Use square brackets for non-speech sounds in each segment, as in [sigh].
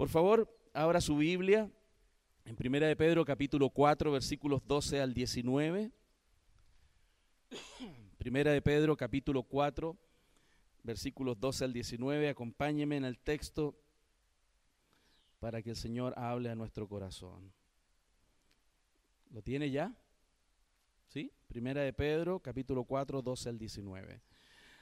Por favor, abra su Biblia en Primera de Pedro capítulo 4 versículos 12 al 19. Primera de Pedro capítulo 4 versículos 12 al 19. Acompáñeme en el texto para que el Señor hable a nuestro corazón. ¿Lo tiene ya? ¿Sí? Primera de Pedro capítulo 4 12 al 19.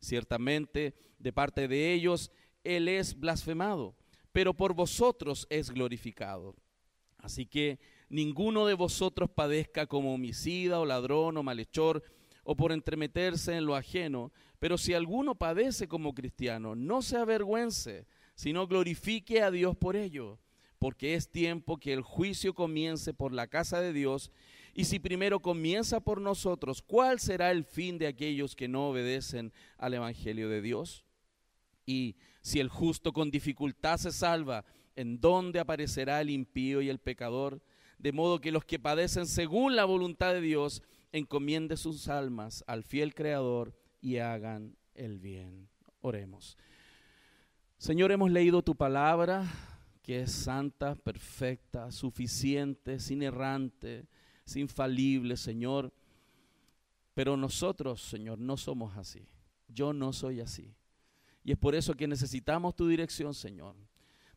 Ciertamente, de parte de ellos, Él es blasfemado, pero por vosotros es glorificado. Así que ninguno de vosotros padezca como homicida o ladrón o malhechor o por entremeterse en lo ajeno, pero si alguno padece como cristiano, no se avergüence, sino glorifique a Dios por ello, porque es tiempo que el juicio comience por la casa de Dios y si primero comienza por nosotros, ¿cuál será el fin de aquellos que no obedecen al Evangelio de Dios? Y si el justo con dificultad se salva, ¿en dónde aparecerá el impío y el pecador? De modo que los que padecen según la voluntad de Dios, encomienden sus almas al fiel Creador y hagan el bien. Oremos. Señor, hemos leído tu palabra, que es santa, perfecta, suficiente, sin errante es infalible, Señor. Pero nosotros, Señor, no somos así. Yo no soy así. Y es por eso que necesitamos tu dirección, Señor.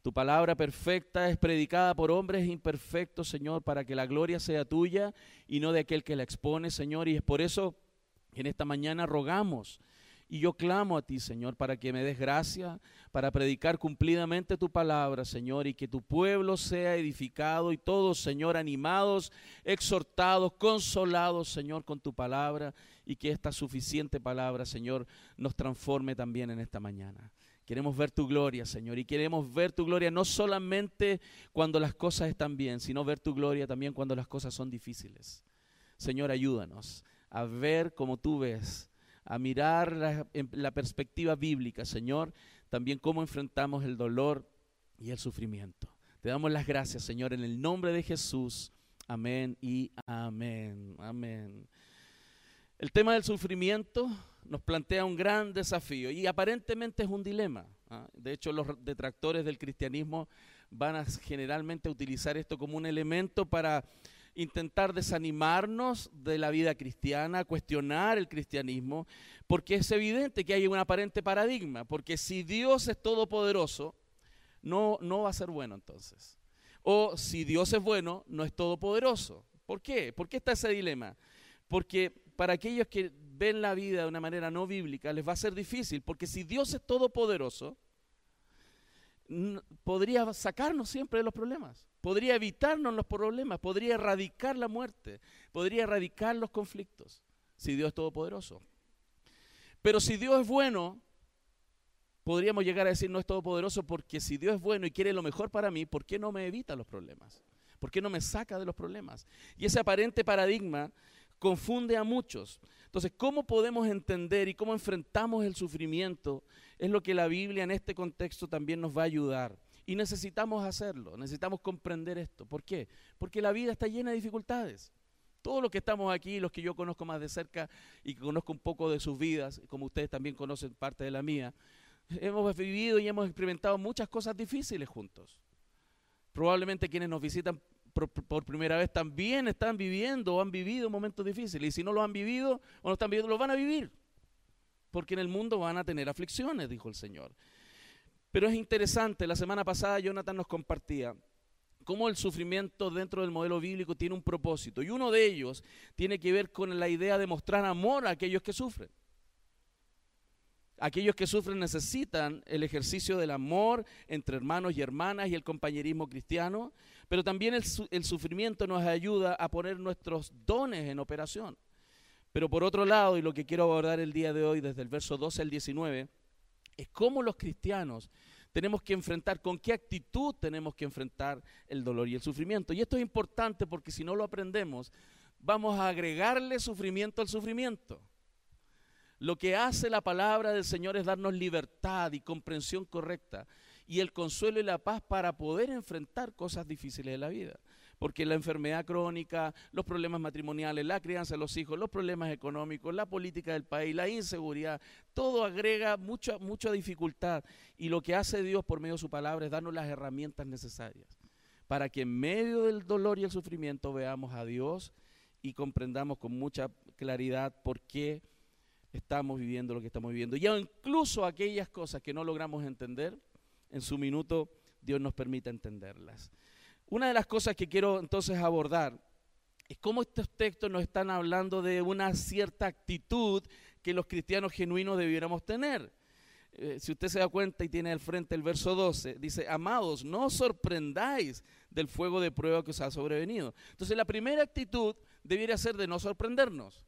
Tu palabra perfecta es predicada por hombres imperfectos, Señor, para que la gloria sea tuya y no de aquel que la expone, Señor. Y es por eso que en esta mañana rogamos y yo clamo a ti, Señor, para que me des gracia, para predicar cumplidamente tu palabra, Señor, y que tu pueblo sea edificado y todos, Señor, animados, exhortados, consolados, Señor, con tu palabra y que esta suficiente palabra, Señor, nos transforme también en esta mañana. Queremos ver tu gloria, Señor, y queremos ver tu gloria no solamente cuando las cosas están bien, sino ver tu gloria también cuando las cosas son difíciles. Señor, ayúdanos a ver como tú ves a mirar la, la perspectiva bíblica, Señor, también cómo enfrentamos el dolor y el sufrimiento. Te damos las gracias, Señor, en el nombre de Jesús. Amén y amén. Amén. El tema del sufrimiento nos plantea un gran desafío y aparentemente es un dilema. ¿ah? De hecho, los detractores del cristianismo van a generalmente utilizar esto como un elemento para intentar desanimarnos de la vida cristiana, cuestionar el cristianismo, porque es evidente que hay un aparente paradigma, porque si Dios es todopoderoso, no, no va a ser bueno entonces. O si Dios es bueno, no es todopoderoso. ¿Por qué? ¿Por qué está ese dilema? Porque para aquellos que ven la vida de una manera no bíblica les va a ser difícil, porque si Dios es todopoderoso, podría sacarnos siempre de los problemas podría evitarnos los problemas, podría erradicar la muerte, podría erradicar los conflictos, si Dios es todopoderoso. Pero si Dios es bueno, podríamos llegar a decir no es todopoderoso porque si Dios es bueno y quiere lo mejor para mí, ¿por qué no me evita los problemas? ¿Por qué no me saca de los problemas? Y ese aparente paradigma confunde a muchos. Entonces, ¿cómo podemos entender y cómo enfrentamos el sufrimiento? Es lo que la Biblia en este contexto también nos va a ayudar. Y necesitamos hacerlo, necesitamos comprender esto. ¿Por qué? Porque la vida está llena de dificultades. Todos los que estamos aquí, los que yo conozco más de cerca y que conozco un poco de sus vidas, como ustedes también conocen parte de la mía, hemos vivido y hemos experimentado muchas cosas difíciles juntos. Probablemente quienes nos visitan por, primera vez también están viviendo o han vivido momentos difíciles. Y si no lo han vivido o no están viviendo, lo van a vivir. Porque en el mundo van a tener aflicciones, dijo el Señor. Pero es interesante, la semana pasada Jonathan nos compartía cómo el sufrimiento dentro del modelo bíblico tiene un propósito. Y uno de ellos tiene que ver con la idea de mostrar amor a aquellos que sufren. Aquellos que sufren necesitan el ejercicio del amor entre hermanos y hermanas y el compañerismo cristiano, pero también el, sufrimiento nos ayuda a poner nuestros dones en operación. Pero por otro lado, y lo que quiero abordar el día de hoy desde el verso 12 al 19, es cómo los cristianos tenemos que enfrentar, con qué actitud tenemos que enfrentar el dolor y el sufrimiento. Y esto es importante porque si no lo aprendemos, vamos a agregarle sufrimiento al sufrimiento. Lo que hace la palabra del Señor es darnos libertad y comprensión correcta y el consuelo y la paz para poder enfrentar cosas difíciles de la vida porque la enfermedad crónica, los problemas matrimoniales, la crianza de los hijos, los problemas económicos, la política del país, la inseguridad, todo agrega mucha, mucha dificultad. Y lo que hace Dios por medio de su palabra es darnos las herramientas necesarias para que en medio del dolor y el sufrimiento veamos a Dios y comprendamos con mucha claridad por qué estamos viviendo lo que estamos viviendo. Y incluso aquellas cosas que no logramos entender, en su minuto Dios nos permite entenderlas. Una de las cosas que quiero entonces abordar es cómo estos textos nos están hablando de una cierta actitud que los cristianos genuinos debiéramos tener. Eh, si usted se da cuenta y tiene al frente el verso 12, dice, amados, no os sorprendáis del fuego de prueba que os ha sobrevenido. Entonces la primera actitud debiera ser de no sorprendernos.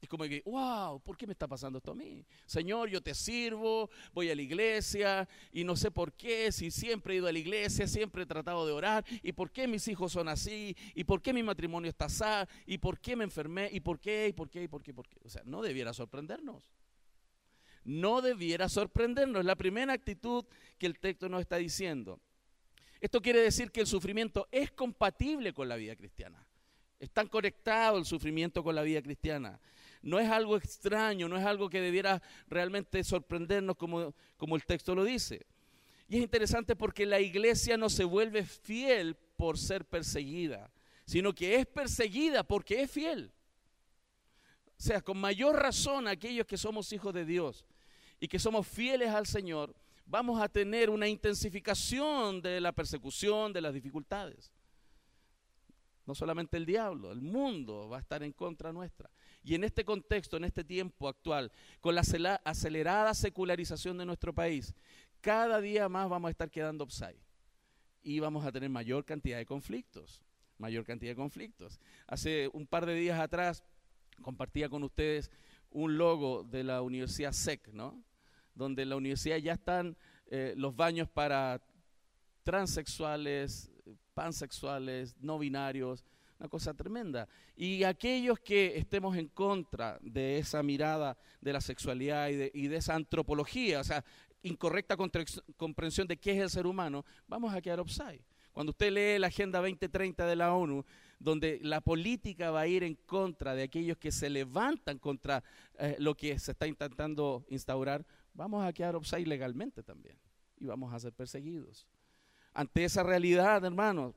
Es como que, wow, ¿por qué me está pasando esto a mí? Señor, yo te sirvo, voy a la iglesia y no sé por qué, si siempre he ido a la iglesia, siempre he tratado de orar, y por qué mis hijos son así, y por qué mi matrimonio está así, y por qué me enfermé, y por qué, y por qué, y por qué, por qué. O sea, no debiera sorprendernos. No debiera sorprendernos. La primera actitud que el texto nos está diciendo. Esto quiere decir que el sufrimiento es compatible con la vida cristiana. Están conectados el sufrimiento con la vida cristiana no es algo extraño, no es algo que debiera realmente sorprendernos como, como el texto lo dice. Y es interesante porque la iglesia no se vuelve fiel por ser perseguida, sino que es perseguida porque es fiel. O sea, con mayor razón aquellos que somos hijos de Dios y que somos fieles al Señor, vamos a tener una intensificación de la persecución, de las dificultades. No solamente el diablo, el mundo va a estar en contra nuestra. Y en este contexto, en este tiempo actual, con la acelerada secularización de nuestro país, cada día más vamos a estar quedando upside. Y vamos a tener mayor cantidad de conflictos, mayor cantidad de conflictos. Hace un par de días atrás compartía con ustedes un logo de la Universidad SEC, ¿no? Donde en la universidad ya están eh, los baños para transexuales, pansexuales, no binarios, una cosa tremenda. Y aquellos que estemos en contra de esa mirada de la sexualidad y de, esa antropología, o sea, incorrecta comprensión de qué es el ser humano, vamos a quedar upside. Cuando usted lee la Agenda 2030 de la ONU, donde la política va a ir en contra de aquellos que se levantan contra eh, lo que se está intentando instaurar, vamos a quedar upside legalmente también y vamos a ser perseguidos. Ante esa realidad, hermanos,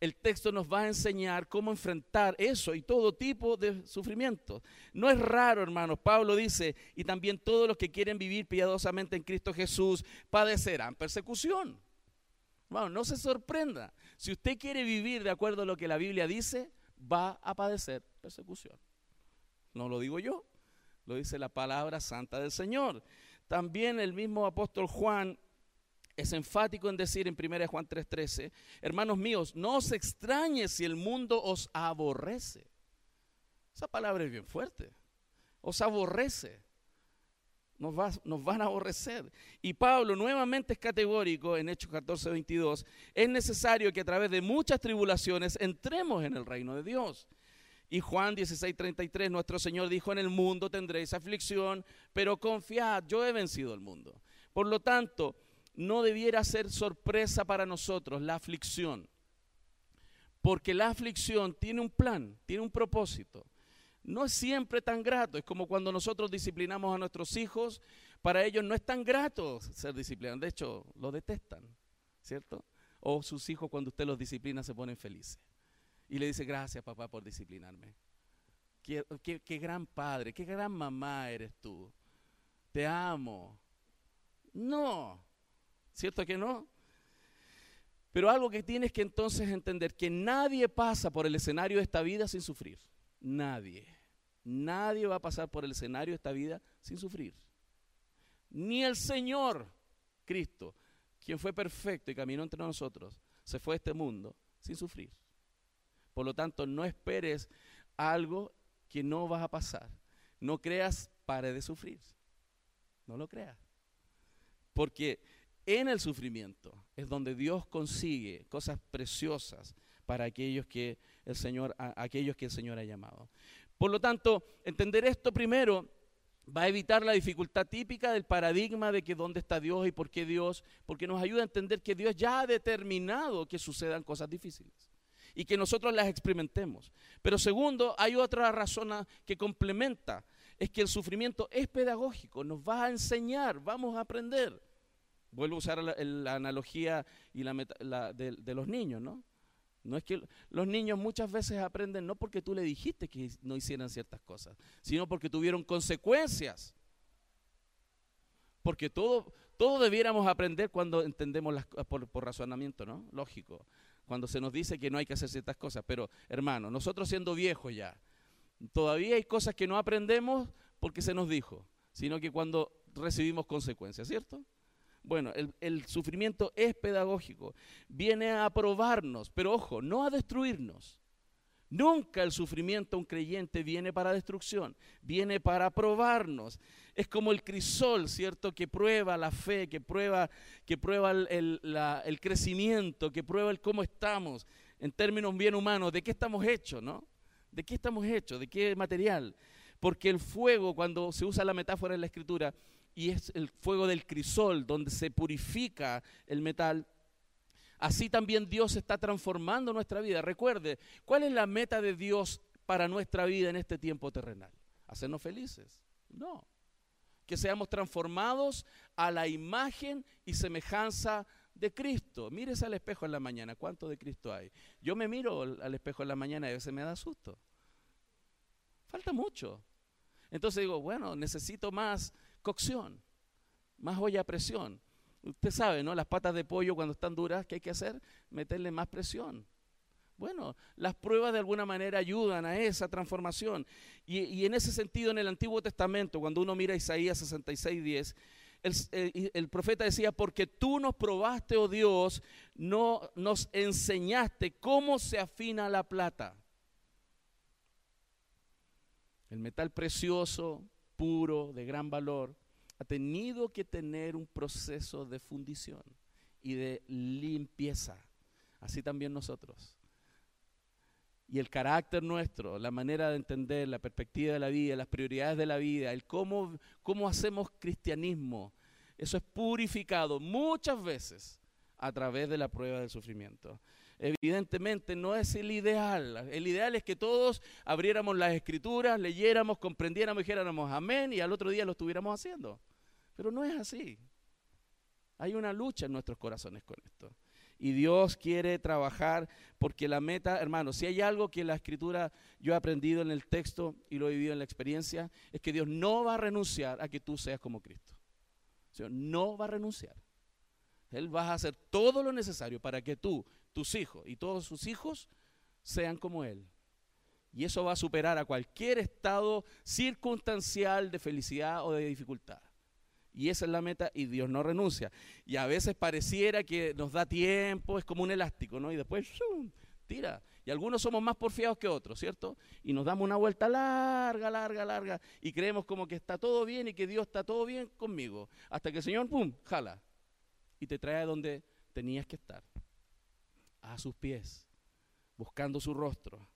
el texto nos va a enseñar cómo enfrentar eso y todo tipo de sufrimiento. No es raro, hermanos. Pablo dice, y también todos los que quieren vivir piadosamente en Cristo Jesús padecerán persecución. Bueno, no se sorprenda. Si usted quiere vivir de acuerdo a lo que la Biblia dice, va a padecer persecución. No lo digo yo, lo dice la palabra santa del Señor. También el mismo apóstol Juan es enfático en decir en 1 Juan 3:13, hermanos míos, no os extrañe si el mundo os aborrece. Esa palabra es bien fuerte. Os aborrece. Nos, nos, van a aborrecer. Y Pablo nuevamente es categórico en Hechos 14, 22. Es necesario que a través de muchas tribulaciones entremos en el reino de Dios. Y Juan 16, 33, nuestro Señor dijo, en el mundo tendréis aflicción, pero confiad, yo he vencido el mundo. Por lo tanto, no debiera ser sorpresa para nosotros la aflicción. Porque la aflicción tiene un plan, tiene un propósito. No es siempre tan grato. Es como cuando nosotros disciplinamos a nuestros hijos. Para ellos no es tan grato ser disciplinados. De hecho, lo detestan, ¿cierto? O sus hijos cuando usted los disciplina se ponen felices. Y le dice, gracias papá por disciplinarme. Qué, qué gran padre, qué gran mamá eres tú. Te amo. No, ¿Cierto que no? Pero algo que tienes que entonces entender, que nadie pasa por el escenario de esta vida sin sufrir. Nadie. Nadie va a pasar por el escenario de esta vida sin sufrir. Ni el Señor Cristo, quien fue perfecto y caminó entre nosotros, se fue a este mundo sin sufrir. Por lo tanto, no esperes algo que no vas a pasar. No creas, pare de sufrir. No lo creas. Porque en el sufrimiento es donde Dios consigue cosas preciosas para aquellos que el Señor, aquellos que el Señor ha llamado. Por lo tanto, entender esto primero va a evitar la dificultad típica del paradigma de que dónde está Dios y por qué Dios, porque nos ayuda a entender que Dios ya ha determinado que sucedan cosas difíciles y que nosotros las experimentemos. Pero segundo, hay otra razón que complementa, es que el sufrimiento es pedagógico, nos va a enseñar, vamos a aprender. Vuelvo a usar la, analogía y la, de los niños, ¿no? No es que los niños muchas veces aprenden no porque tú le dijiste que no hicieran ciertas cosas, sino porque tuvieron consecuencias. Porque todo, todo debiéramos aprender cuando entendemos las, por, por razonamiento, ¿no? Lógico. Cuando se nos dice que no hay que hacer ciertas cosas. Pero, hermano, nosotros siendo viejos ya, todavía hay cosas que no aprendemos porque se nos dijo, sino que cuando recibimos consecuencias, ¿cierto? Bueno, el, sufrimiento es pedagógico, viene a probarnos, pero ojo, no a destruirnos. Nunca el sufrimiento a un creyente viene para destrucción, viene para probarnos. Es como el crisol, ¿cierto? Que prueba la fe, que prueba, que prueba el, el crecimiento, que prueba el cómo estamos en términos bien humanos, de qué estamos hechos, ¿no? ¿De qué estamos hechos? ¿De qué material? Porque el fuego, cuando se usa la metáfora en la escritura, y es el fuego del crisol donde se purifica el metal. Así también Dios está transformando nuestra vida. Recuerde, ¿cuál es la meta de Dios para nuestra vida en este tiempo terrenal? ¿Hacernos felices? No. Que seamos transformados a la imagen y semejanza de Cristo. Mírese al espejo en la mañana, ¿cuánto de Cristo hay? Yo me miro al espejo en la mañana y a veces me da susto. Falta mucho. Entonces digo, bueno, necesito más cocción, más olla a presión. Usted sabe, ¿no? Las patas de pollo cuando están duras, ¿qué hay que hacer? Meterle más presión. Bueno, las pruebas de alguna manera ayudan a esa transformación. Y, en ese sentido, en el Antiguo Testamento, cuando uno mira Isaías 66, 10, el, el, profeta decía, porque tú nos probaste, oh Dios, no nos enseñaste cómo se afina la plata. El metal precioso, puro, de gran valor, ha tenido que tener un proceso de fundición y de limpieza. Así también nosotros. Y el carácter nuestro, la manera de entender, la perspectiva de la vida, las prioridades de la vida, el cómo, cómo hacemos cristianismo, eso es purificado muchas veces a través de la prueba del sufrimiento evidentemente no es el ideal. El ideal es que todos abriéramos las escrituras, leyéramos, comprendiéramos, dijéramos amén y al otro día lo estuviéramos haciendo. Pero no es así. Hay una lucha en nuestros corazones con esto. Y Dios quiere trabajar porque la meta, hermano, si hay algo que la escritura yo he aprendido en el texto y lo he vivido en la experiencia, es que Dios no va a renunciar a que tú seas como Cristo. O no va a renunciar. Él va a hacer todo lo necesario para que tú tus hijos y todos sus hijos sean como Él. Y eso va a superar a cualquier estado circunstancial de felicidad o de dificultad. Y esa es la meta y Dios no renuncia. Y a veces pareciera que nos da tiempo, es como un elástico, ¿no? Y después tira. Y algunos somos más porfiados que otros, ¿cierto? Y nos damos una vuelta larga, larga, larga. Y creemos como que está todo bien y que Dios está todo bien conmigo. Hasta que el Señor, ¡pum!, jala. Y te trae a donde tenías que estar a sus pies, buscando su rostro.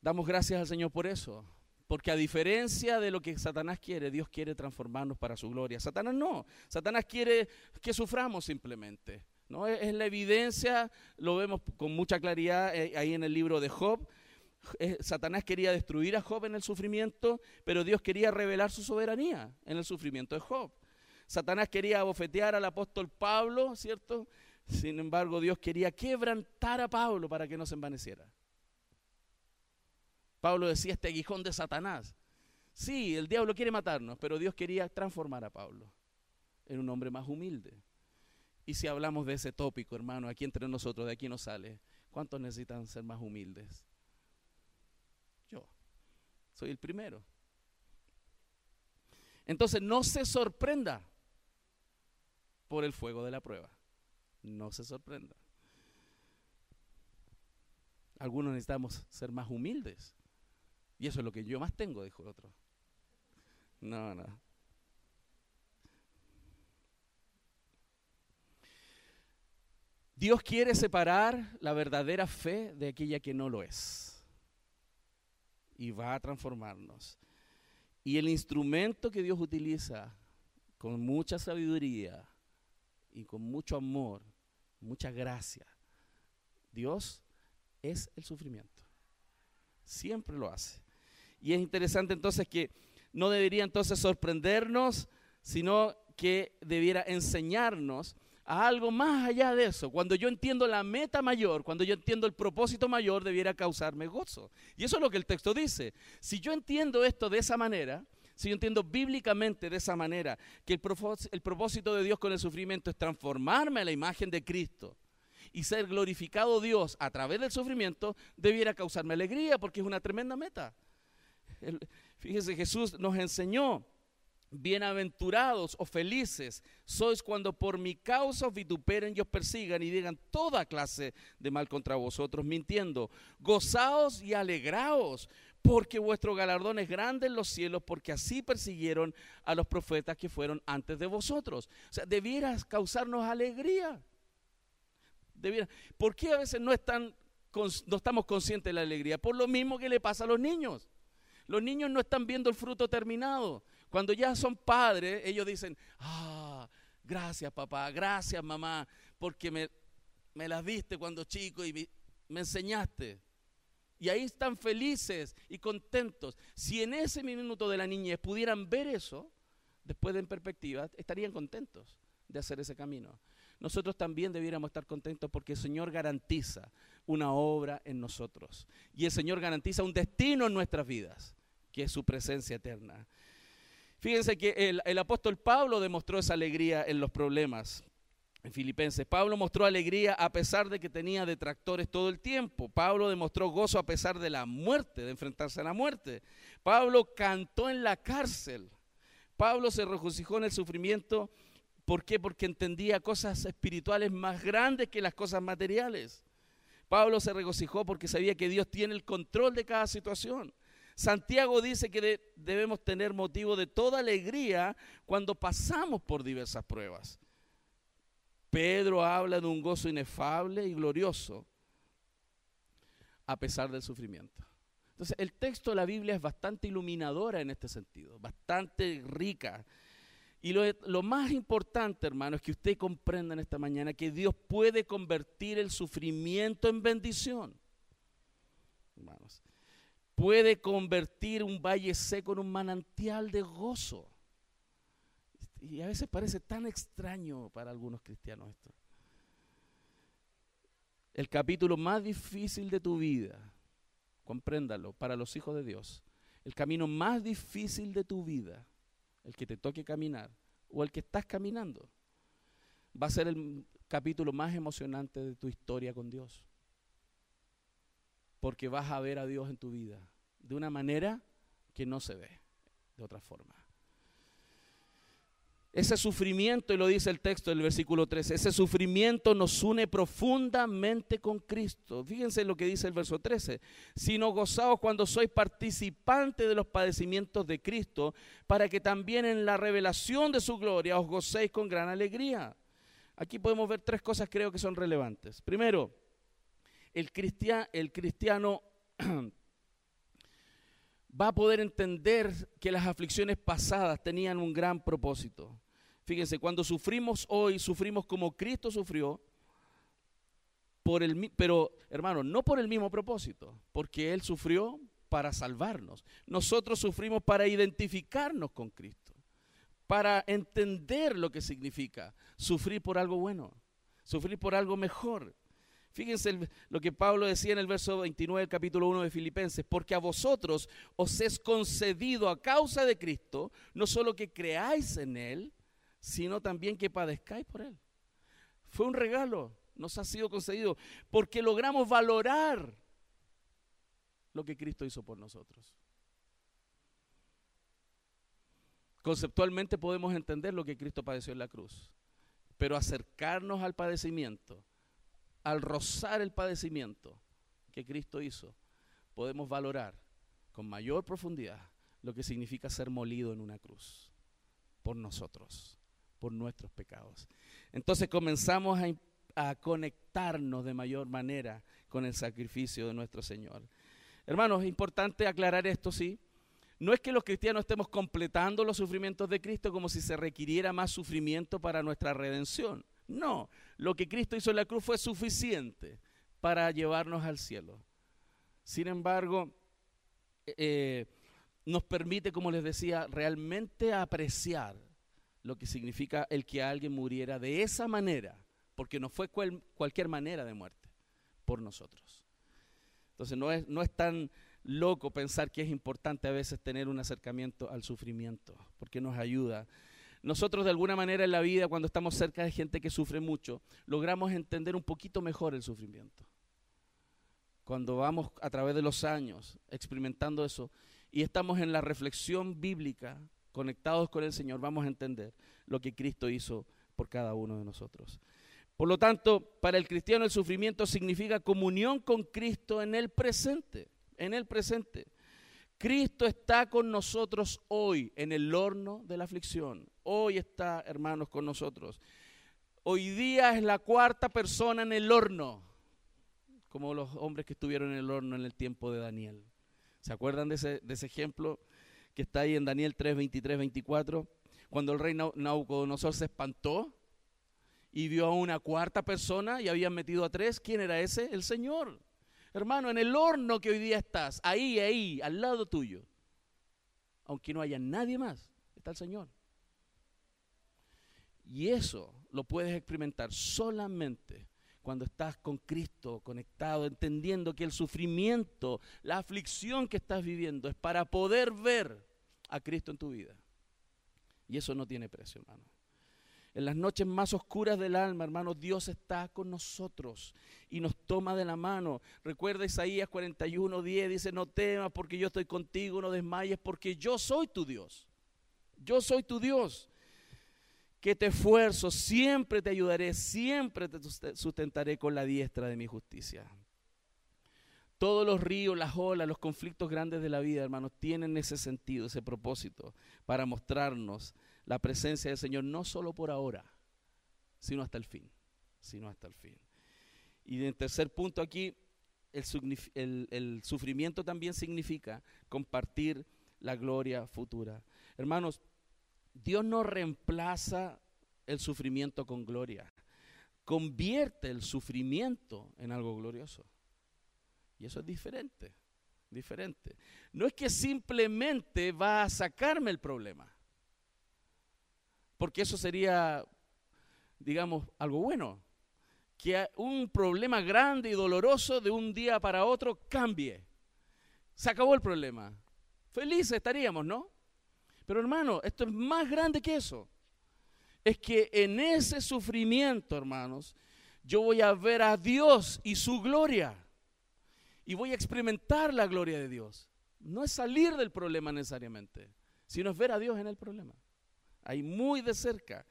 Damos gracias al Señor por eso, porque a diferencia de lo que Satanás quiere, Dios quiere transformarnos para su gloria. Satanás no, Satanás quiere que suframos simplemente. ¿no? Es, la evidencia, lo vemos con mucha claridad eh, ahí en el libro de Job. Eh, Satanás quería destruir a Job en el sufrimiento, pero Dios quería revelar su soberanía en el sufrimiento de Job. Satanás quería abofetear al apóstol Pablo, ¿cierto? Sin embargo, Dios quería quebrantar a Pablo para que no se envaneciera. Pablo decía este aguijón de Satanás. Sí, el diablo quiere matarnos, pero Dios quería transformar a Pablo en un hombre más humilde. Y si hablamos de ese tópico, hermano, aquí entre nosotros, de aquí nos sale, ¿cuántos necesitan ser más humildes? Yo. Soy el primero. Entonces no se sorprenda por el fuego de la prueba. No se sorprenda. Algunos necesitamos ser más humildes. Y eso es lo que yo más tengo, dijo el otro. No, no. Dios quiere separar la verdadera fe de aquella que no lo es. Y va a transformarnos. Y el instrumento que Dios utiliza con mucha sabiduría y con mucho amor, mucha gracia, Dios es el sufrimiento. Siempre lo hace. Y es interesante entonces que no debería entonces sorprendernos, sino que debiera enseñarnos a algo más allá de eso. Cuando yo entiendo la meta mayor, cuando yo entiendo el propósito mayor, debiera causarme gozo. Y eso es lo que el texto dice. Si yo entiendo esto de esa manera, si yo entiendo bíblicamente de esa manera que el, propósito de Dios con el sufrimiento es transformarme a la imagen de Cristo y ser glorificado Dios a través del sufrimiento, debiera causarme alegría porque es una tremenda meta. fíjese, Jesús nos enseñó Bienaventurados o felices sois cuando por mi causa os vituperen y os persigan y digan toda clase de mal contra vosotros, mintiendo. Gozaos y alegraos, porque vuestro galardón es grande en los cielos, porque así persiguieron a los profetas que fueron antes de vosotros. O sea, debieras causarnos alegría. Debiera. ¿Por qué a veces no, están, no estamos conscientes de la alegría? Por lo mismo que le pasa a los niños. Los niños no están viendo el fruto terminado. Cuando ya son padres, ellos dicen, ah, gracias papá, gracias mamá, porque me, me las viste cuando chico y me enseñaste. Y ahí están felices y contentos. Si en ese minuto de la niñez pudieran ver eso, después de en perspectiva, estarían contentos de hacer ese camino. Nosotros también debiéramos estar contentos porque el Señor garantiza una obra en nosotros. Y el Señor garantiza un destino en nuestras vidas, que es su presencia eterna. Fíjense que el, apóstol Pablo demostró esa alegría en los problemas. En Filipenses, Pablo mostró alegría a pesar de que tenía detractores todo el tiempo. Pablo demostró gozo a pesar de la muerte, de enfrentarse a la muerte. Pablo cantó en la cárcel. Pablo se regocijó en el sufrimiento. ¿Por qué? Porque entendía cosas espirituales más grandes que las cosas materiales. Pablo se regocijó porque sabía que Dios tiene el control de cada situación. Santiago dice que debemos tener motivo de toda alegría cuando pasamos por diversas pruebas. Pedro habla de un gozo inefable y glorioso a pesar del sufrimiento. Entonces, el texto de la Biblia es bastante iluminadora en este sentido, bastante rica. Y lo, lo, más importante, hermano, es que usted comprenda en esta mañana que Dios puede convertir el sufrimiento en bendición. Hermanos, puede convertir un valle seco en un manantial de gozo. Y a veces parece tan extraño para algunos cristianos esto. El capítulo más difícil de tu vida, compréndalo, para los hijos de Dios, el camino más difícil de tu vida, el que te toque caminar o el que estás caminando, va a ser el capítulo más emocionante de tu historia con Dios porque vas a ver a Dios en tu vida de una manera que no se ve de otra forma. Ese sufrimiento, y lo dice el texto del versículo 13, ese sufrimiento nos une profundamente con Cristo. Fíjense lo que dice el verso 13. Sino gozaos cuando sois participantes de los padecimientos de Cristo, para que también en la revelación de su gloria os gocéis con gran alegría. Aquí podemos ver tres cosas creo que son relevantes. Primero, el, el cristiano [clears throat] va a poder entender que las aflicciones pasadas tenían un gran propósito. Fíjense, cuando sufrimos hoy, sufrimos como Cristo sufrió, por el, pero hermano, no por el mismo propósito, porque Él sufrió para salvarnos. Nosotros sufrimos para identificarnos con Cristo, para entender lo que significa sufrir por algo bueno, sufrir por algo mejor. Fíjense lo que Pablo decía en el verso 29 del capítulo 1 de Filipenses, porque a vosotros os es concedido a causa de Cristo, no solo que creáis en Él, sino también que padezcáis por Él. Fue un regalo, nos ha sido concedido, porque logramos valorar lo que Cristo hizo por nosotros. Conceptualmente podemos entender lo que Cristo padeció en la cruz, pero acercarnos al padecimiento al rozar el padecimiento que Cristo hizo, podemos valorar con mayor profundidad lo que significa ser molido en una cruz por nosotros, por nuestros pecados. Entonces comenzamos a conectarnos de mayor manera con el sacrificio de nuestro Señor. Hermanos, es importante aclarar esto, sí. No es que los cristianos estemos completando los sufrimientos de Cristo como si se requiriera más sufrimiento para nuestra redención. No, lo que Cristo hizo en la cruz fue suficiente para llevarnos al cielo. Sin embargo, eh, nos permite, como les decía, realmente apreciar lo que significa el que alguien muriera de esa manera, porque no fue cualquier manera de muerte por nosotros. Entonces no es, no es tan loco pensar que es importante a veces tener un acercamiento al sufrimiento, porque nos ayuda. Nosotros de alguna manera en la vida, cuando estamos cerca de gente que sufre mucho, logramos entender un poquito mejor el sufrimiento. Cuando vamos a través de los años experimentando eso y estamos en la reflexión bíblica, conectados con el Señor, vamos a entender lo que Cristo hizo por cada uno de nosotros. Por lo tanto, para el cristiano el sufrimiento significa comunión con Cristo en el presente, en el presente. Cristo está con nosotros hoy en el horno de la aflicción. Hoy está, hermanos, con nosotros. Hoy día es la cuarta persona en el horno, como los hombres que estuvieron en el horno en el tiempo de Daniel. ¿Se acuerdan de ese, de ese ejemplo que está ahí en Daniel 3, 23, 24? Cuando el rey Naucodonosor se espantó y vio a una cuarta persona y habían metido a tres. ¿Quién era ese? El Señor. Hermano, en el horno que hoy día estás, ahí, ahí, al lado tuyo, aunque no haya nadie más, está el Señor. Y eso lo puedes experimentar solamente cuando estás con Cristo conectado, entendiendo que el sufrimiento, la aflicción que estás viviendo es para poder ver a Cristo en tu vida. Y eso no tiene precio, hermano. En las noches más oscuras del alma, hermano, Dios está con nosotros y nos toma de la mano. Recuerda Isaías 41, 10, dice, no temas porque yo estoy contigo, no desmayes porque yo soy tu Dios. Yo soy tu Dios. Que te esfuerzo, siempre te ayudaré, siempre te sustentaré con la diestra de mi justicia. Todos los ríos, las olas, los conflictos grandes de la vida, hermanos, tienen ese sentido, ese propósito, para mostrarnos la presencia del Señor, no solo por ahora, sino hasta el fin, sino hasta el fin. Y en tercer punto aquí, el, el sufrimiento también significa compartir la gloria futura. Hermanos, Dios no reemplaza el sufrimiento con gloria, convierte el sufrimiento en algo glorioso. Y eso es diferente, diferente. No es que simplemente va a sacarme el problema porque eso sería, digamos, algo bueno. Que un problema grande y doloroso de un día para otro cambie. Se acabó el problema. Felices estaríamos, ¿no? Pero hermano, esto es más grande que eso. Es que en ese sufrimiento, hermanos, yo voy a ver a Dios y su gloria. Y voy a experimentar la gloria de Dios. No es salir del problema necesariamente, sino es ver a Dios en el problema ahí muy de cerca.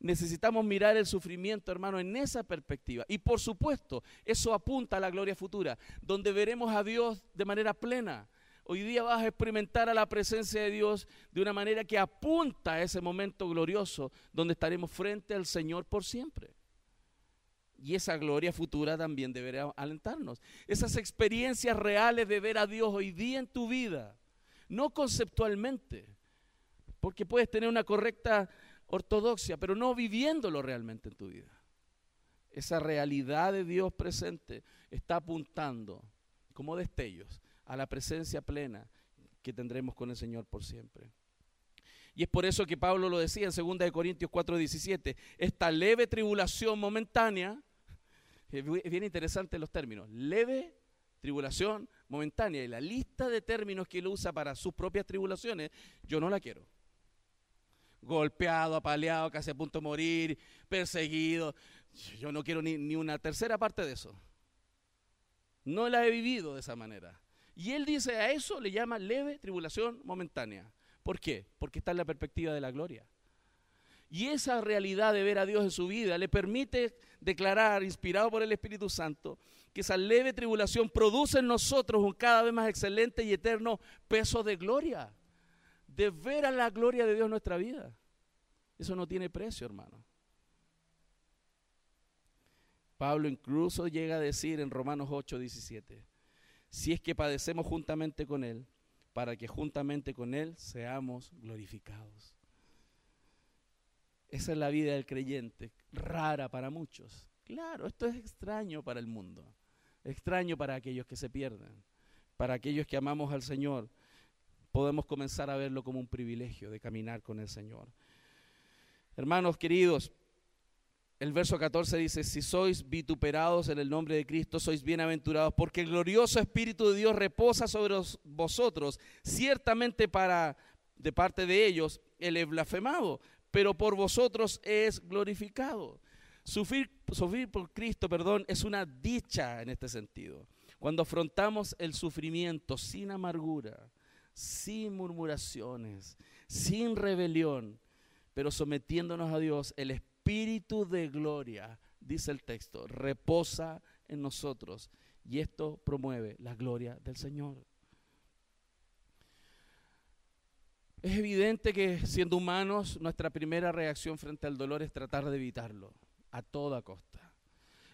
Necesitamos mirar el sufrimiento, hermano, en esa perspectiva. Y por supuesto, eso apunta a la gloria futura, donde veremos a Dios de manera plena. Hoy día vas a experimentar a la presencia de Dios de una manera que apunta a ese momento glorioso, donde estaremos frente al Señor por siempre. Y esa gloria futura también debería alentarnos. Esas experiencias reales de ver a Dios hoy día en tu vida, no conceptualmente, porque puedes tener una correcta ortodoxia, pero no viviéndolo realmente en tu vida. Esa realidad de Dios presente está apuntando como destellos a la presencia plena que tendremos con el Señor por siempre. Y es por eso que Pablo lo decía en 2 Corintios 4:17, esta leve tribulación momentánea, [laughs] es bien interesante los términos, leve tribulación momentánea, y la lista de términos que él usa para sus propias tribulaciones, yo no la quiero golpeado, apaleado, casi a punto de morir, perseguido. Yo no quiero ni, ni una tercera parte de eso. No la he vivido de esa manera. Y él dice a eso le llama leve tribulación momentánea. ¿Por qué? Porque está en la perspectiva de la gloria. Y esa realidad de ver a Dios en su vida le permite declarar, inspirado por el Espíritu Santo, que esa leve tribulación produce en nosotros un cada vez más excelente y eterno peso de gloria de ver a la gloria de Dios en nuestra vida. Eso no tiene precio, hermano. Pablo incluso llega a decir en Romanos 8, 17, si es que padecemos juntamente con Él, para que juntamente con Él seamos glorificados. Esa es la vida del creyente, rara para muchos. Claro, esto es extraño para el mundo, extraño para aquellos que se pierden, para aquellos que amamos al Señor. Podemos comenzar a verlo como un privilegio de caminar con el Señor. Hermanos queridos, el verso 14 dice, si sois vituperados en el nombre de Cristo, sois bienaventurados, porque el glorioso Espíritu de Dios reposa sobre vosotros, ciertamente para, de parte de ellos, Él es blasfemado, pero por vosotros es glorificado. Sufrir, sufrir por Cristo, perdón, es una dicha en este sentido. Cuando afrontamos el sufrimiento sin amargura, sin murmuraciones, sin rebelión, pero sometiéndonos a Dios, el Espíritu espíritu de gloria, dice el texto, reposa en nosotros. Y esto promueve la gloria del Señor. Es evidente que siendo humanos, nuestra primera reacción frente al dolor es tratar de evitarlo a toda costa.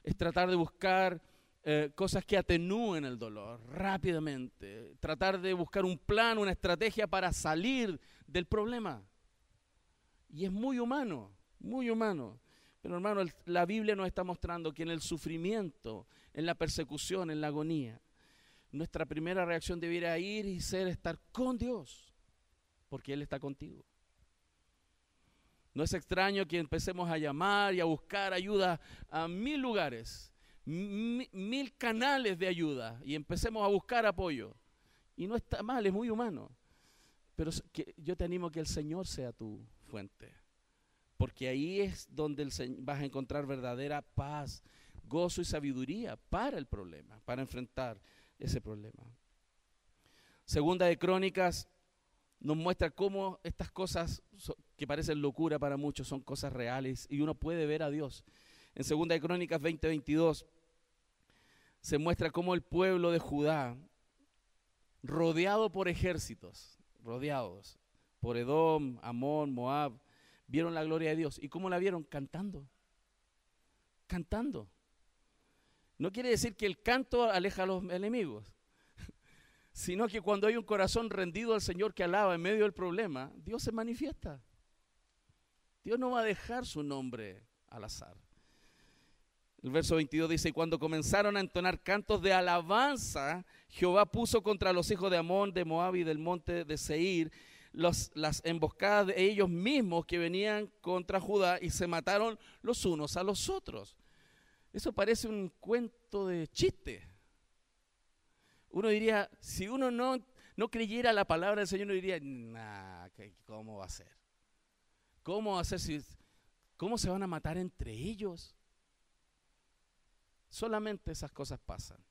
Es tratar de buscar eh, cosas que atenúen el dolor rápidamente. Tratar de buscar un plan, una estrategia para salir del problema. Y es muy humano muy humano. Pero hermano, la Biblia nos está mostrando que en el sufrimiento, en la persecución, en la agonía, nuestra primera reacción debiera ir y ser estar con Dios, porque Él está contigo. No es extraño que empecemos a llamar y a buscar ayuda a mil lugares, mil canales de ayuda, y empecemos a buscar apoyo. Y no está mal, es muy humano. Pero yo te animo que el Señor sea tu fuente porque ahí es donde vas a encontrar verdadera paz, gozo y sabiduría para el problema, para enfrentar ese problema. Segunda de Crónicas nos muestra cómo estas cosas que parecen locura para muchos son cosas reales y uno puede ver a Dios. En Segunda de Crónicas 20:22 se muestra cómo el pueblo de Judá, rodeado por ejércitos, rodeados por Edom, Amón, Moab, vieron la gloria de Dios. ¿Y cómo la vieron? Cantando. Cantando. No quiere decir que el canto aleja a los enemigos, [laughs] sino que cuando hay un corazón rendido al Señor que alaba en medio del problema, Dios se manifiesta. Dios no va a dejar su nombre al azar. El verso 22 dice, y cuando comenzaron a entonar cantos de alabanza, Jehová puso contra los hijos de Amón, de Moab y del monte de Seir las emboscadas de ellos mismos que venían contra Judá y se mataron los unos a los otros. Eso parece un cuento de chiste. Uno diría, si uno no, no creyera la palabra del Señor, uno diría, nah, ¿cómo va a ser? ¿Cómo va a ser si, cómo se van a matar entre ellos? Solamente esas cosas pasan.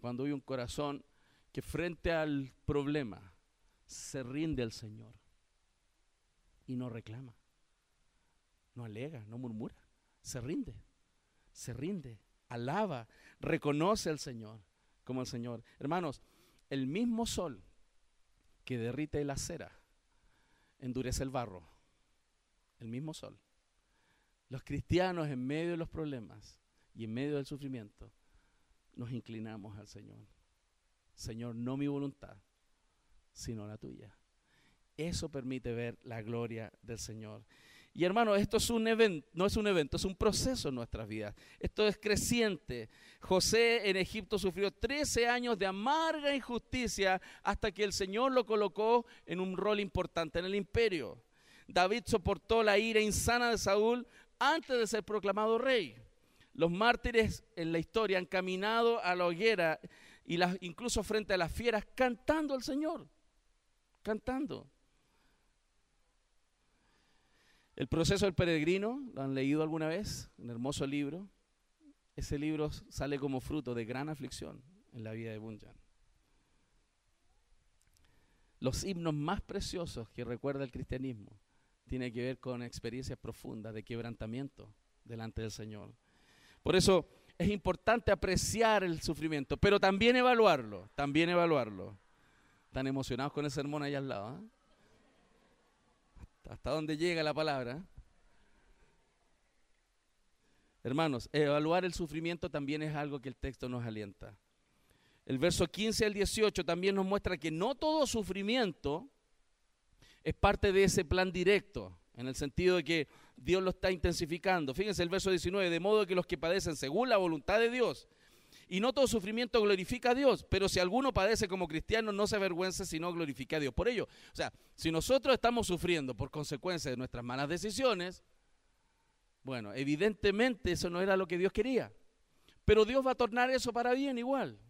Cuando hay un corazón que frente al problema se rinde al Señor y no reclama, no alega, no murmura, se rinde, se rinde, alaba, reconoce al Señor como el Señor. Hermanos, el mismo sol que derrite la cera endurece el barro, el mismo sol. Los cristianos en medio de los problemas y en medio del sufrimiento nos inclinamos al Señor. Señor, no mi voluntad, sino la tuya. Eso permite ver la gloria del Señor. Y hermano, esto es un evento, no es un evento, es un proceso en nuestras vidas. Esto es creciente. José en Egipto sufrió 13 años de amarga injusticia hasta que el Señor lo colocó en un rol importante en el imperio. David soportó la ira insana de Saúl antes de ser proclamado rey. Los mártires en la historia han caminado a la hoguera y incluso frente a las fieras cantando al Señor cantando. El proceso del peregrino, ¿lo han leído alguna vez? Un hermoso libro. Ese libro sale como fruto de gran aflicción en la vida de Bunyan. Los himnos más preciosos que recuerda el cristianismo tienen que ver con experiencias profundas de quebrantamiento delante del Señor. Por eso es importante apreciar el sufrimiento, pero también evaluarlo, también evaluarlo. Están emocionados con el sermón allá al lado. ¿ah? Hasta dónde llega la palabra. Hermanos, evaluar el sufrimiento también es algo que el texto nos alienta. El verso 15 al 18 también nos muestra que no todo sufrimiento es parte de ese plan directo, en el sentido de que Dios lo está intensificando. Fíjense el verso 19, de modo que los que padecen según la voluntad de Dios, y no todo sufrimiento glorifica a Dios, pero si alguno padece como cristiano, no se avergüence, sino glorifique a Dios. Por ello, o sea, si nosotros estamos sufriendo por consecuencia de nuestras malas decisiones, bueno, evidentemente eso no era lo que Dios quería. Pero Dios va a tornar eso para bien igual.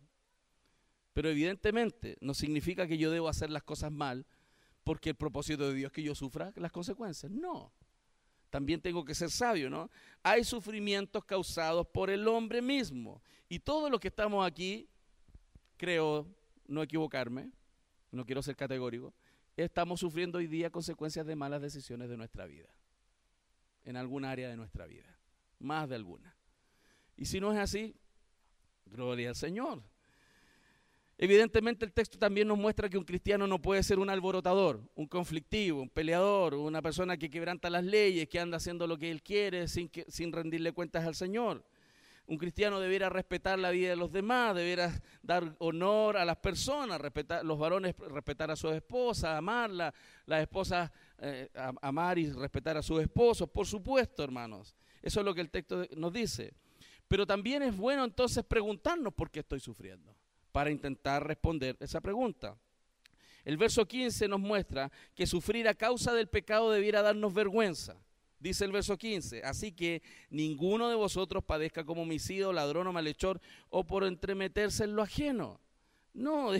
Pero evidentemente no significa que yo debo hacer las cosas mal porque el propósito de Dios es que yo sufra las consecuencias. No. También tengo que ser sabio, ¿no? Hay sufrimientos causados por el hombre mismo. Y todos los que estamos aquí, creo no equivocarme, no quiero ser categórico, estamos sufriendo hoy día consecuencias de malas decisiones de nuestra vida en alguna área de nuestra vida, más de alguna. Y si no es así, gloria al Señor. Evidentemente el texto también nos muestra que un cristiano no puede ser un alborotador, un conflictivo, un peleador, una persona que quebranta las leyes, que anda haciendo lo que él quiere sin, sin rendirle cuentas al Señor. Un cristiano debiera respetar la vida de los demás, debiera dar honor a las personas, respetar, los varones respetar a su esposa, amarla, las esposas eh, amar y respetar a sus esposos, por supuesto, hermanos. Eso es lo que el texto nos dice. Pero también es bueno entonces preguntarnos por qué estoy sufriendo, para intentar responder esa pregunta. El verso 15 nos muestra que sufrir a causa del pecado debiera darnos vergüenza. Dice el verso 15, así que ninguno de vosotros padezca como homicidio, ladrón o malhechor o por entremeterse en lo ajeno. No,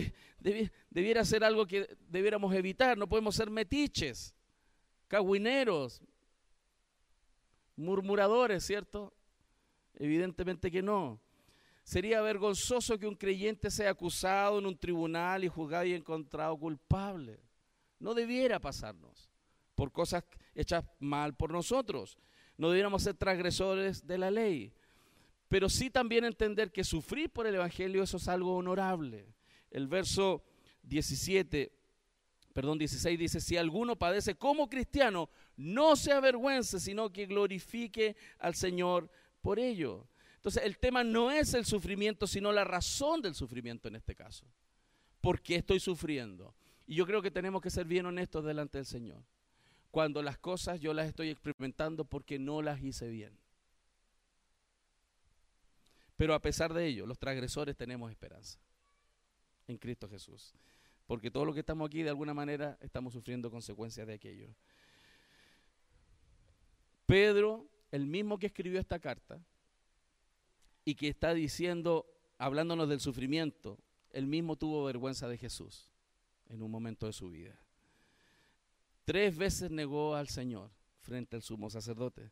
debiera ser algo que debiéramos evitar, no podemos ser metiches, cagüineros, murmuradores, ¿cierto? Evidentemente que no. Sería vergonzoso que un creyente sea acusado en un tribunal y juzgado y encontrado culpable. No debiera pasarnos por cosas hechas mal por nosotros. No debiéramos ser transgresores de la ley. Pero sí también entender que sufrir por el Evangelio eso es algo honorable. El verso 17, perdón, 16 dice, si alguno padece como cristiano, no se avergüence, sino que glorifique al Señor por ello. Entonces el tema no es el sufrimiento, sino la razón del sufrimiento en este caso. ¿Por qué estoy sufriendo? Y yo creo que tenemos que ser bien honestos delante del Señor cuando las cosas yo las estoy experimentando porque no las hice bien. Pero a pesar de ello, los transgresores tenemos esperanza en Cristo Jesús. Porque todo lo que estamos aquí, de alguna manera, estamos sufriendo consecuencias de aquello. Pedro, el mismo que escribió esta carta y que está diciendo, hablándonos del sufrimiento, el mismo tuvo vergüenza de Jesús en un momento de su vida. Tres veces negó al Señor frente al sumo sacerdote.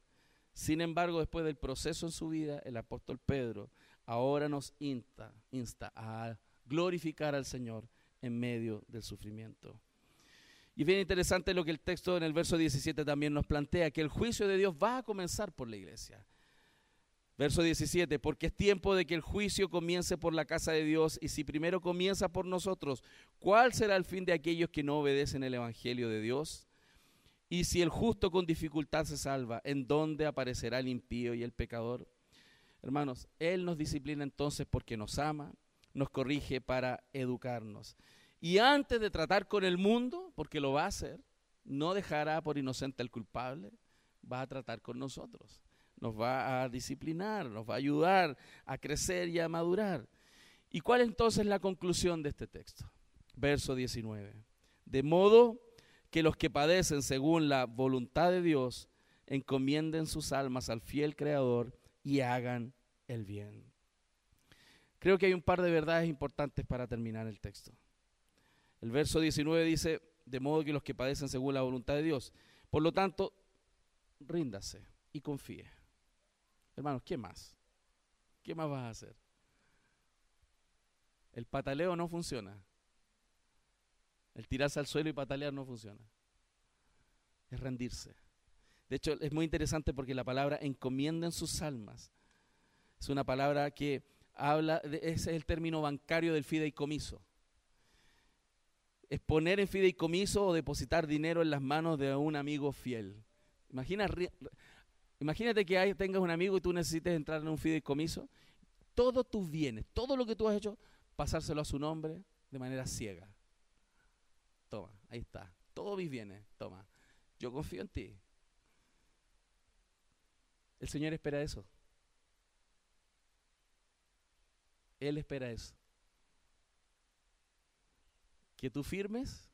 Sin embargo, después del proceso en su vida, el apóstol Pedro ahora nos insta, insta a glorificar al Señor en medio del sufrimiento. Y bien interesante lo que el texto en el verso 17 también nos plantea, que el juicio de Dios va a comenzar por la iglesia. Verso 17, porque es tiempo de que el juicio comience por la casa de Dios y si primero comienza por nosotros, ¿cuál será el fin de aquellos que no obedecen el Evangelio de Dios? Y si el justo con dificultad se salva, ¿en dónde aparecerá el impío y el pecador? Hermanos, Él nos disciplina entonces porque nos ama, nos corrige para educarnos. Y antes de tratar con el mundo, porque lo va a hacer, no dejará por inocente al culpable, va a tratar con nosotros nos va a disciplinar, nos va a ayudar a crecer y a madurar. ¿Y cuál entonces es la conclusión de este texto? Verso 19. De modo que los que padecen según la voluntad de Dios encomienden sus almas al fiel Creador y hagan el bien. Creo que hay un par de verdades importantes para terminar el texto. El verso 19 dice, de modo que los que padecen según la voluntad de Dios. Por lo tanto, ríndase y confíe. Hermanos, ¿qué más? ¿Qué más vas a hacer? El pataleo no funciona. El tirarse al suelo y patalear no funciona. Es rendirse. De hecho, es muy interesante porque la palabra encomienden sus almas es una palabra que habla, ese es el término bancario del fideicomiso. Es poner en fideicomiso o depositar dinero en las manos de un amigo fiel. Imagina Imagínate que hay, tengas un amigo y tú necesites entrar en un fideicomiso. Todos tus bienes, todo lo que tú has hecho, pasárselo a su nombre de manera ciega. Toma, ahí está. Todos mis bienes, toma. Yo confío en ti. El Señor espera eso. Él espera eso. Que tú firmes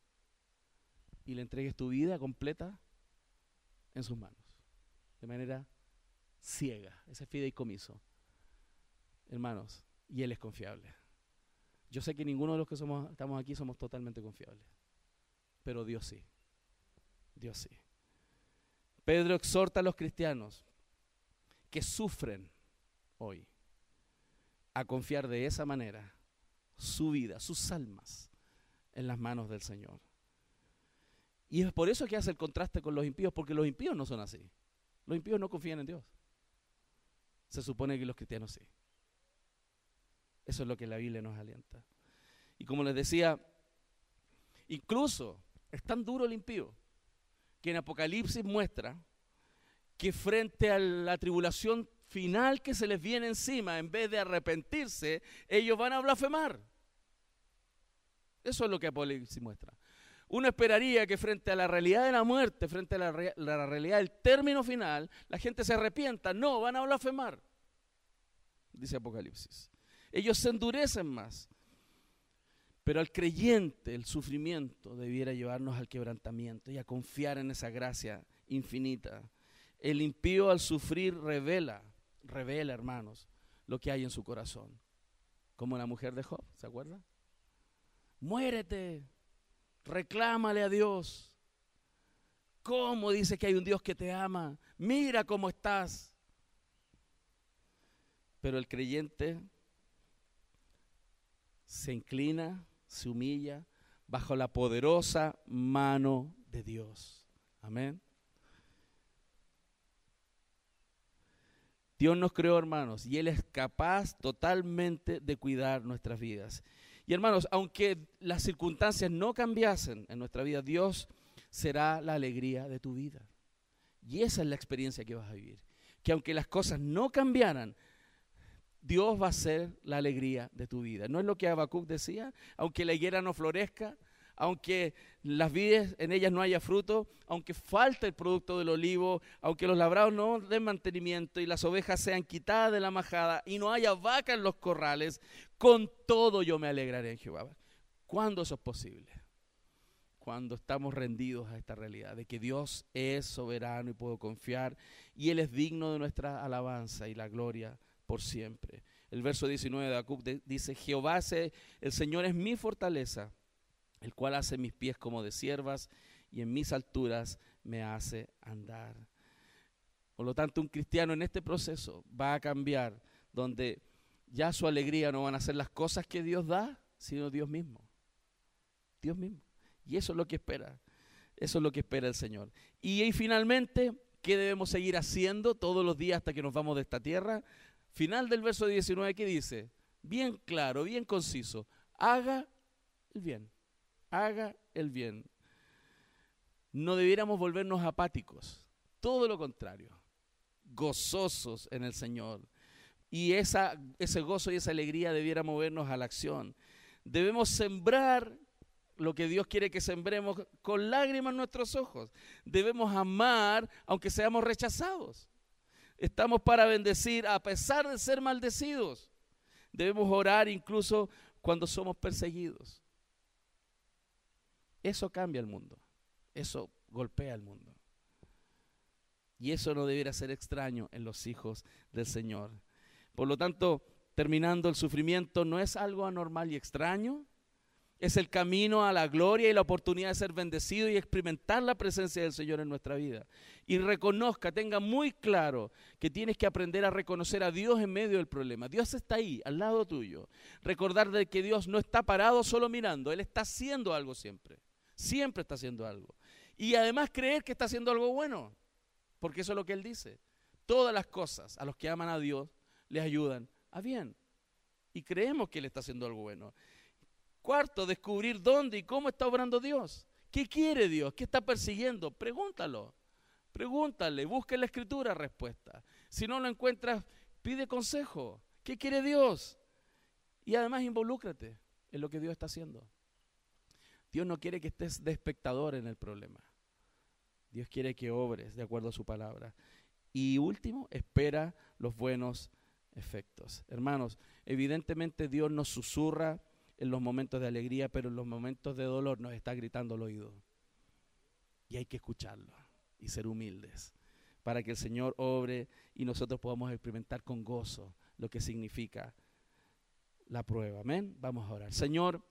y le entregues tu vida completa en sus manos. De manera ciega. Ese fideicomiso. Hermanos, y Él es confiable. Yo sé que ninguno de los que somos, estamos aquí somos totalmente confiables. Pero Dios sí. Dios sí. Pedro exhorta a los cristianos que sufren hoy a confiar de esa manera su vida, sus almas en las manos del Señor. Y es por eso que hace el contraste con los impíos, porque los impíos no son así. Los impíos no confían en Dios. Se supone que los cristianos sí. Eso es lo que la Biblia nos alienta. Y como les decía, incluso es tan duro el impío que en Apocalipsis muestra que frente a la tribulación final que se les viene encima, en vez de arrepentirse, ellos van a blasfemar. Eso es lo que Apocalipsis muestra. Uno esperaría que frente a la realidad de la muerte, frente a la, realidad del término final, la gente se arrepienta. No, van a blasfemar, dice Apocalipsis. Ellos se endurecen más. Pero al creyente el sufrimiento debiera llevarnos al quebrantamiento y a confiar en esa gracia infinita. El impío al sufrir revela revela, hermanos, lo que hay en su corazón. Como la mujer de Job, ¿se acuerda? Muérete, reclámale a Dios. ¿Cómo dice que hay un Dios que te ama? Mira cómo estás. Pero el creyente se inclina, se humilla bajo la poderosa mano de Dios. Amén. Dios nos creó, hermanos, y Él es capaz totalmente de cuidar nuestras vidas. Y hermanos, aunque las circunstancias no cambiasen en nuestra vida, Dios será la alegría de tu vida. Y esa es la experiencia que vas a vivir. Que aunque las cosas no cambiaran, Dios va a ser la alegría de tu vida. ¿No es lo que Habacuc decía? Aunque la higuera no florezca, aunque las vides en ellas no haya fruto, aunque falte el producto del olivo, aunque los labrados no den mantenimiento y las ovejas sean quitadas de la majada y no haya vaca en los corrales, con todo yo me alegraré en Jehová. ¿Cuándo eso es posible? Cuando estamos rendidos a esta realidad de que Dios es soberano y puedo confiar y Él es digno de nuestra alabanza y la gloria por siempre. El verso 19 de Habacuc dice, Jehová, el Señor es mi fortaleza el cual hace mis pies como de siervas y en mis alturas me hace andar. Por lo tanto, un cristiano en este proceso va a cambiar, donde ya su alegría no van a ser las cosas que Dios da, sino Dios mismo. Dios mismo. Y eso es lo que espera. Eso es lo que espera el Señor. Y, y finalmente, ¿qué debemos seguir haciendo todos los días hasta que nos vamos de esta tierra? Final del verso 19 que dice, bien claro, bien conciso, haga el bien haga el bien. No debiéramos volvernos apáticos, todo lo contrario, gozosos en el Señor. Y esa, ese gozo y esa alegría debiera movernos a la acción. Debemos sembrar lo que Dios quiere que sembremos con lágrimas en nuestros ojos. Debemos amar aunque seamos rechazados. Estamos para bendecir a pesar de ser maldecidos. Debemos orar incluso cuando somos perseguidos. Eso cambia el mundo. Eso golpea el mundo. Y eso no debiera ser extraño en los hijos del Señor. Por lo tanto, terminando el sufrimiento no es algo anormal y extraño. Es el camino a la gloria y la oportunidad de ser bendecido y experimentar la presencia del Señor en nuestra vida. Y reconozca, tenga muy claro que tienes que aprender a reconocer a Dios en medio del problema. Dios está ahí, al lado tuyo. Recordar de que Dios no está parado solo mirando, Él está haciendo algo siempre. Siempre está haciendo algo. Y además creer que está haciendo algo bueno, porque eso es lo que Él dice. Todas las cosas a los que aman a Dios les ayudan a bien. Y creemos que Él está haciendo algo bueno. Cuarto, descubrir dónde y cómo está obrando Dios. ¿Qué quiere Dios? ¿Qué está persiguiendo? Pregúntalo. Pregúntale, busca en la escritura respuesta. Si no lo encuentras, pide consejo. ¿Qué quiere Dios? Y además involúcrate en lo que Dios está haciendo. Dios no quiere que estés de espectador en el problema. Dios quiere que obres de acuerdo a su palabra. Y último, espera los buenos efectos. Hermanos, evidentemente Dios nos susurra en los momentos de alegría, pero en los momentos de dolor nos está gritando al oído. Y hay que escucharlo y ser humildes para que el Señor obre y nosotros podamos experimentar con gozo lo que significa la prueba. Amén. Vamos a orar. Señor,